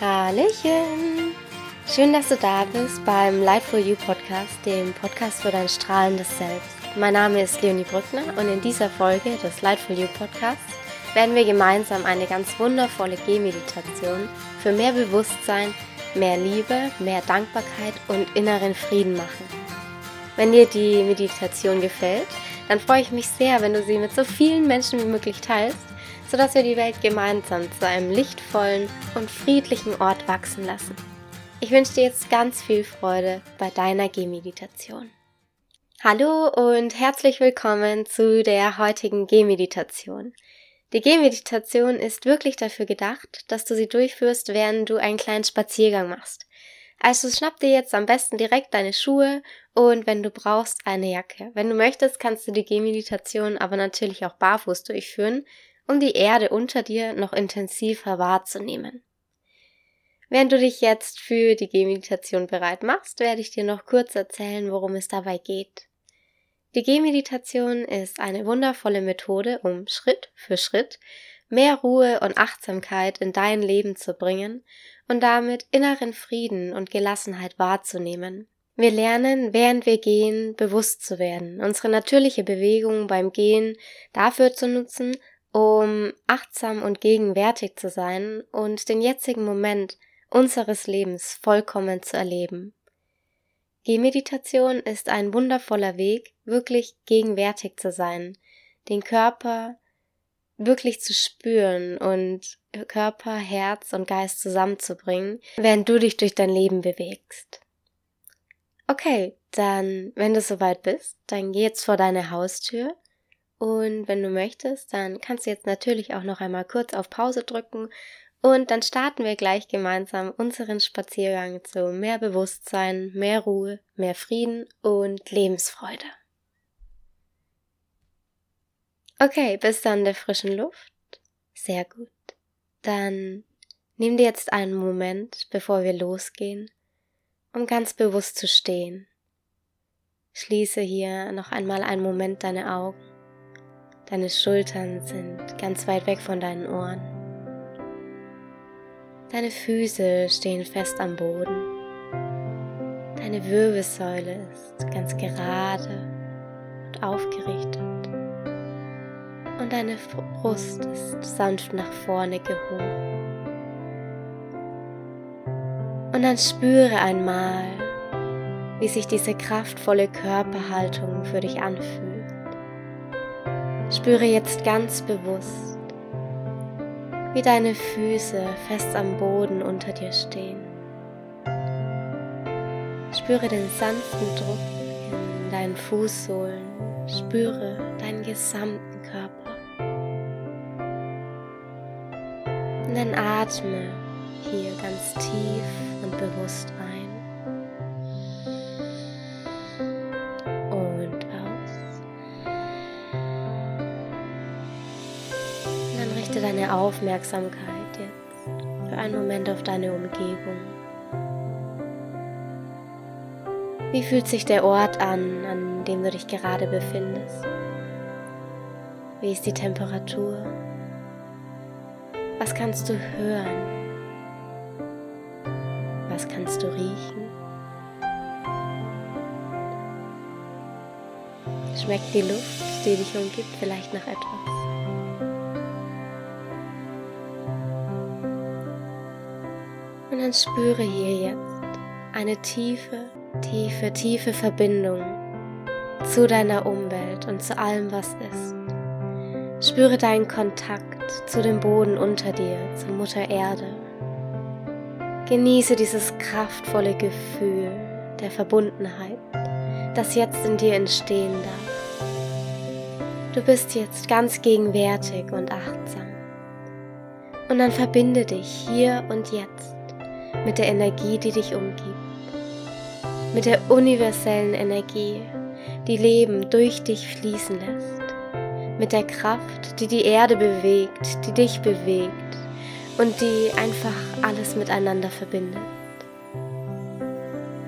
Hallöchen! Schön, dass du da bist beim Light for You Podcast, dem Podcast für dein strahlendes Selbst. Mein Name ist Leonie Brückner und in dieser Folge des Light for You Podcasts werden wir gemeinsam eine ganz wundervolle Gehmeditation für mehr Bewusstsein, mehr Liebe, mehr Dankbarkeit und inneren Frieden machen. Wenn dir die Meditation gefällt, dann freue ich mich sehr, wenn du sie mit so vielen Menschen wie möglich teilst, sodass wir die Welt gemeinsam zu einem lichtvollen und friedlichen Ort wachsen lassen. Ich wünsche dir jetzt ganz viel Freude bei deiner Gehmeditation. Hallo und herzlich willkommen zu der heutigen Gehmeditation. Die Gehmeditation ist wirklich dafür gedacht, dass du sie durchführst, während du einen kleinen Spaziergang machst. Also schnapp dir jetzt am besten direkt deine Schuhe und wenn du brauchst, eine Jacke. Wenn du möchtest, kannst du die Gehmeditation aber natürlich auch barfuß durchführen, um die Erde unter dir noch intensiver wahrzunehmen. Während du dich jetzt für die Gehmeditation bereit machst, werde ich dir noch kurz erzählen, worum es dabei geht. Die Gehmeditation ist eine wundervolle Methode, um Schritt für Schritt mehr Ruhe und Achtsamkeit in dein Leben zu bringen und damit inneren Frieden und Gelassenheit wahrzunehmen. Wir lernen, während wir gehen, bewusst zu werden, unsere natürliche Bewegung beim Gehen dafür zu nutzen, um achtsam und gegenwärtig zu sein und den jetzigen Moment unseres Lebens vollkommen zu erleben. Gehmeditation ist ein wundervoller Weg, wirklich gegenwärtig zu sein, den Körper wirklich zu spüren und Körper, Herz und Geist zusammenzubringen, während du dich durch dein Leben bewegst. Okay, dann, wenn du soweit bist, dann geh jetzt vor deine Haustür und wenn du möchtest, dann kannst du jetzt natürlich auch noch einmal kurz auf Pause drücken und dann starten wir gleich gemeinsam unseren Spaziergang zu mehr Bewusstsein, mehr Ruhe, mehr Frieden und Lebensfreude. Okay, bist du an der frischen Luft? Sehr gut. Dann nimm dir jetzt einen Moment, bevor wir losgehen, um ganz bewusst zu stehen. Schließe hier noch einmal einen Moment deine Augen. Deine Schultern sind ganz weit weg von deinen Ohren. Deine Füße stehen fest am Boden. Deine Wirbelsäule ist ganz gerade und aufgerichtet und deine Brust ist sanft nach vorne gehoben. Und dann spüre einmal, wie sich diese kraftvolle Körperhaltung für dich anfühlt. Spüre jetzt ganz bewusst, wie deine Füße fest am Boden unter dir stehen. Spüre den sanften Druck in deinen Fußsohlen. Spüre deinen gesamten Körper. Und dann atme hier ganz tief und bewusst ein. Richte deine Aufmerksamkeit jetzt für einen Moment auf deine Umgebung. Wie fühlt sich der Ort an, an dem du dich gerade befindest? Wie ist die Temperatur? Was kannst du hören? Was kannst du riechen? Schmeckt die Luft, die dich umgibt, vielleicht nach etwas? Dann spüre hier jetzt eine tiefe, tiefe, tiefe Verbindung zu deiner Umwelt und zu allem, was ist. Spüre deinen Kontakt zu dem Boden unter dir, zur Mutter Erde. Genieße dieses kraftvolle Gefühl der Verbundenheit, das jetzt in dir entstehen darf. Du bist jetzt ganz gegenwärtig und achtsam. Und dann verbinde dich hier und jetzt mit der Energie, die dich umgibt, mit der universellen Energie, die Leben durch dich fließen lässt mit der Kraft, die die Erde bewegt, die dich bewegt und die einfach alles miteinander verbindet.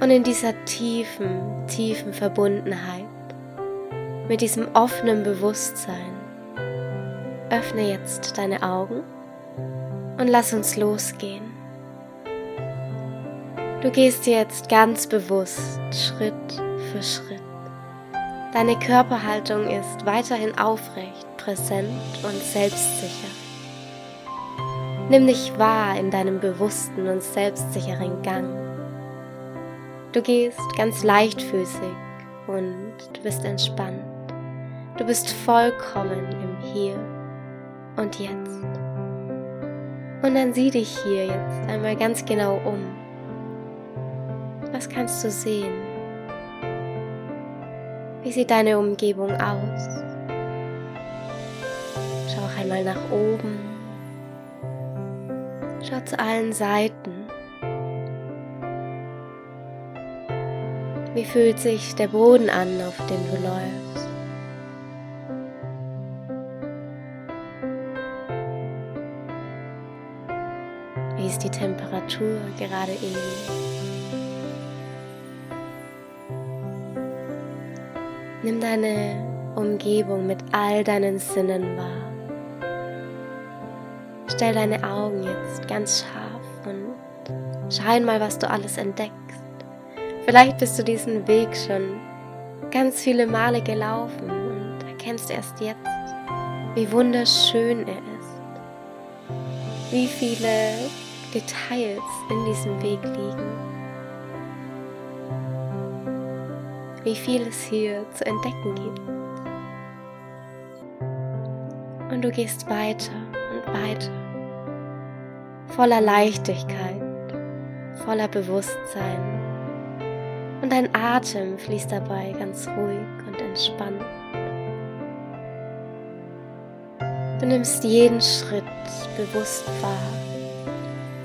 Und in dieser tiefen, tiefen Verbundenheit, mit diesem offenen Bewusstsein, öffne jetzt deine Augen und lass uns losgehen. Du gehst jetzt ganz bewusst Schritt für Schritt. Deine Körperhaltung ist weiterhin aufrecht, präsent und selbstsicher. Nimm dich wahr in deinem bewussten und selbstsicheren Gang. Du gehst ganz leichtfüßig und du bist entspannt. Du bist vollkommen im Hier und Jetzt. Und dann sieh dich hier jetzt einmal ganz genau um. Was kannst du sehen? Wie sieht deine Umgebung aus? Schau einmal nach oben. Schau zu allen Seiten. Wie fühlt sich der Boden an, auf dem du läufst? Wie ist die Temperatur gerade eben? Nimm deine Umgebung mit all deinen Sinnen wahr. Stell deine Augen jetzt ganz scharf und schau einmal, was du alles entdeckst. Vielleicht bist du diesen Weg schon ganz viele Male gelaufen und erkennst erst jetzt, wie wunderschön er ist. Wie viele Details in diesem Weg liegen. Wie viel es hier zu entdecken gibt. Und du gehst weiter und weiter, voller Leichtigkeit, voller Bewusstsein. Und dein Atem fließt dabei ganz ruhig und entspannt. Du nimmst jeden Schritt bewusst wahr.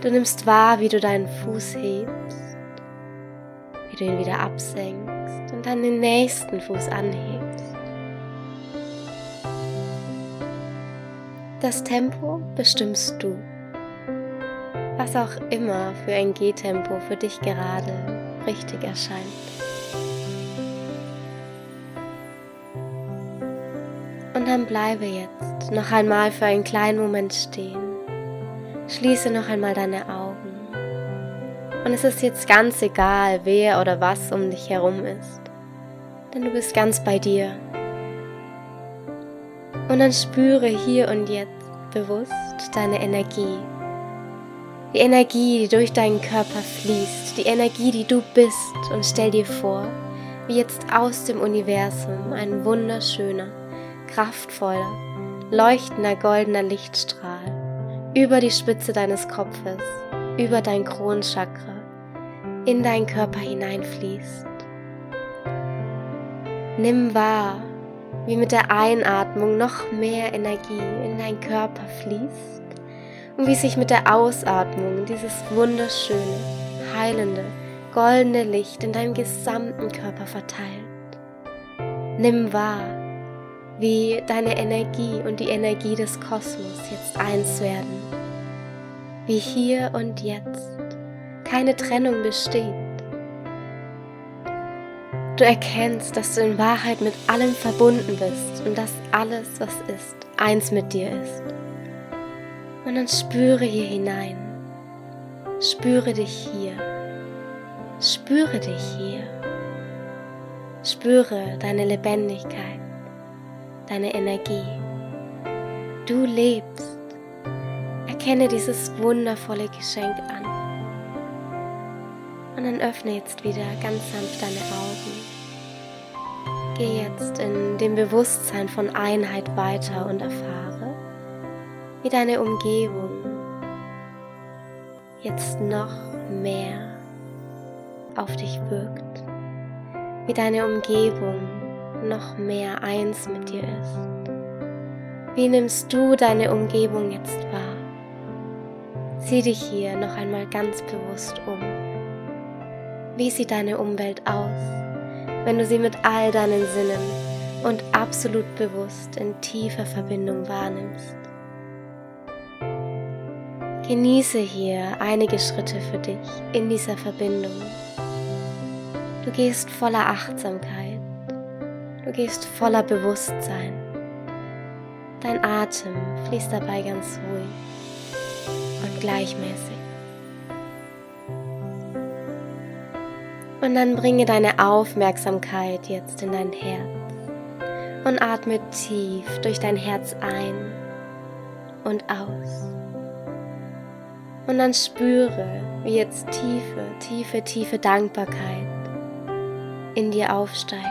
Du nimmst wahr, wie du deinen Fuß hebst, wie du ihn wieder absenkst dann den nächsten Fuß anhebst. Das Tempo bestimmst du. Was auch immer für ein Gehtempo für dich gerade richtig erscheint. Und dann bleibe jetzt noch einmal für einen kleinen Moment stehen. Schließe noch einmal deine Augen. Und es ist jetzt ganz egal, wer oder was um dich herum ist. Denn du bist ganz bei dir. Und dann spüre hier und jetzt bewusst deine Energie. Die Energie, die durch deinen Körper fließt, die Energie, die du bist. Und stell dir vor, wie jetzt aus dem Universum ein wunderschöner, kraftvoller, leuchtender goldener Lichtstrahl über die Spitze deines Kopfes, über dein Kronchakra in deinen Körper hineinfließt. Nimm wahr, wie mit der Einatmung noch mehr Energie in deinen Körper fließt und wie sich mit der Ausatmung dieses wunderschöne, heilende, goldene Licht in deinem gesamten Körper verteilt. Nimm wahr, wie deine Energie und die Energie des Kosmos jetzt eins werden, wie hier und jetzt keine Trennung besteht. Du erkennst, dass du in Wahrheit mit allem verbunden bist und dass alles, was ist, eins mit dir ist. Und dann spüre hier hinein. Spüre dich hier. Spüre dich hier. Spüre deine Lebendigkeit, deine Energie. Du lebst. Erkenne dieses wundervolle Geschenk an. Und dann öffne jetzt wieder ganz sanft deine Augen. Geh jetzt in dem Bewusstsein von Einheit weiter und erfahre, wie deine Umgebung jetzt noch mehr auf dich wirkt, wie deine Umgebung noch mehr eins mit dir ist. Wie nimmst du deine Umgebung jetzt wahr? Sieh dich hier noch einmal ganz bewusst um. Wie sieht deine Umwelt aus, wenn du sie mit all deinen Sinnen und absolut bewusst in tiefer Verbindung wahrnimmst? Genieße hier einige Schritte für dich in dieser Verbindung. Du gehst voller Achtsamkeit. Du gehst voller Bewusstsein. Dein Atem fließt dabei ganz ruhig und gleichmäßig. Und dann bringe deine Aufmerksamkeit jetzt in dein Herz und atme tief durch dein Herz ein und aus. Und dann spüre, wie jetzt tiefe, tiefe, tiefe Dankbarkeit in dir aufsteigt.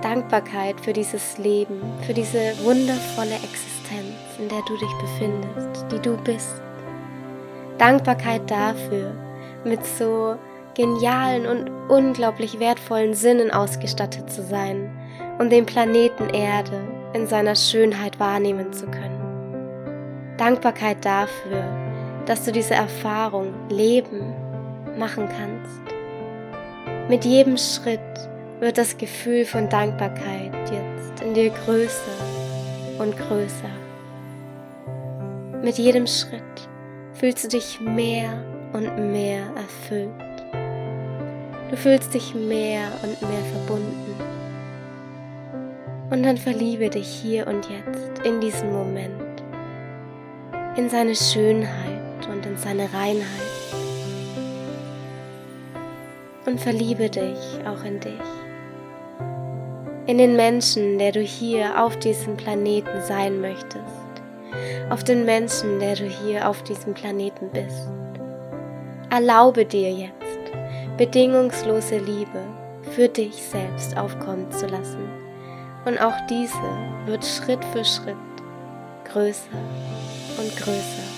Dankbarkeit für dieses Leben, für diese wundervolle Existenz, in der du dich befindest, die du bist. Dankbarkeit dafür, mit so genialen und unglaublich wertvollen Sinnen ausgestattet zu sein und den Planeten Erde in seiner Schönheit wahrnehmen zu können. Dankbarkeit dafür, dass du diese Erfahrung Leben machen kannst. Mit jedem Schritt wird das Gefühl von Dankbarkeit jetzt in dir größer und größer. Mit jedem Schritt fühlst du dich mehr und mehr erfüllt. Du fühlst dich mehr und mehr verbunden. Und dann verliebe dich hier und jetzt in diesen Moment, in seine Schönheit und in seine Reinheit. Und verliebe dich auch in dich, in den Menschen, der du hier auf diesem Planeten sein möchtest, auf den Menschen, der du hier auf diesem Planeten bist. Erlaube dir jetzt, bedingungslose Liebe für dich selbst aufkommen zu lassen. Und auch diese wird Schritt für Schritt größer und größer.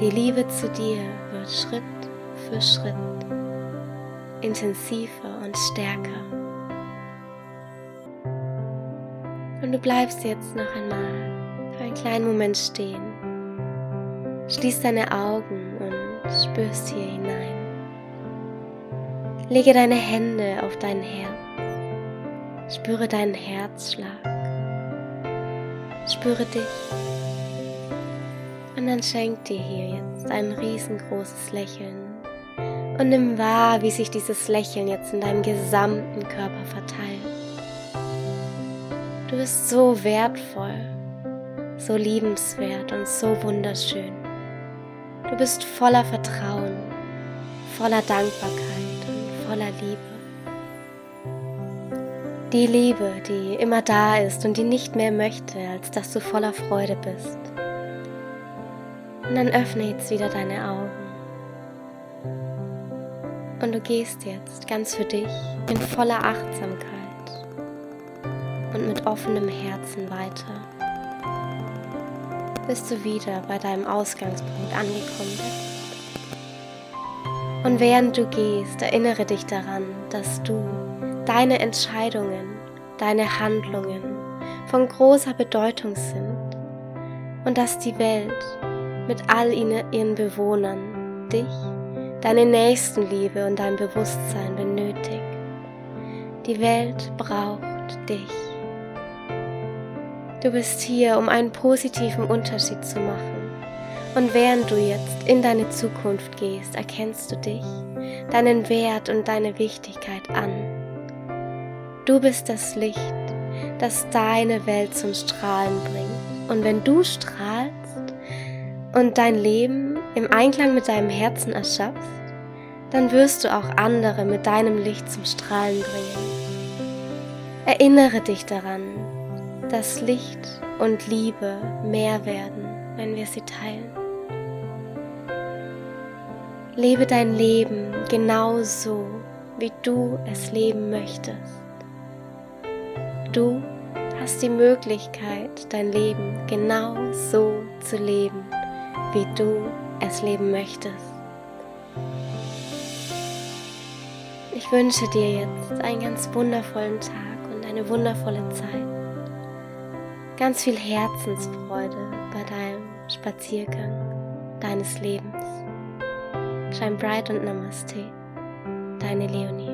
Die Liebe zu dir wird Schritt für Schritt intensiver und stärker. Und du bleibst jetzt noch einmal für einen kleinen Moment stehen. Schließ deine Augen und spürst hier. Lege deine Hände auf dein Herz. Spüre deinen Herzschlag. Spüre dich. Und dann schenk dir hier jetzt ein riesengroßes Lächeln. Und nimm wahr, wie sich dieses Lächeln jetzt in deinem gesamten Körper verteilt. Du bist so wertvoll, so liebenswert und so wunderschön. Du bist voller Vertrauen, voller Dankbarkeit voller Liebe. Die Liebe, die immer da ist und die nicht mehr möchte, als dass du voller Freude bist. Und dann öffne jetzt wieder deine Augen. Und du gehst jetzt ganz für dich in voller Achtsamkeit und mit offenem Herzen weiter, bis du wieder bei deinem Ausgangspunkt angekommen bist. Und während du gehst, erinnere dich daran, dass du deine Entscheidungen, deine Handlungen von großer Bedeutung sind und dass die Welt mit all ihren Bewohnern dich, deine Nächstenliebe und dein Bewusstsein benötigt. Die Welt braucht dich. Du bist hier, um einen positiven Unterschied zu machen und während du jetzt in deine Zukunft gehst, erkennst du dich, deinen Wert und deine Wichtigkeit an. Du bist das Licht, das deine Welt zum Strahlen bringt. Und wenn du strahlst und dein Leben im Einklang mit deinem Herzen erschaffst, dann wirst du auch andere mit deinem Licht zum Strahlen bringen. Erinnere dich daran, dass Licht und Liebe mehr werden, wenn wir sie teilen. Lebe dein Leben genau so, wie du es leben möchtest. Du hast die Möglichkeit, dein Leben genau so zu leben, wie du es leben möchtest. Ich wünsche dir jetzt einen ganz wundervollen Tag und eine wundervolle Zeit. Ganz viel Herzensfreude bei deinem Spaziergang deines Lebens. Shine bright und Namaste. Deine Leonie.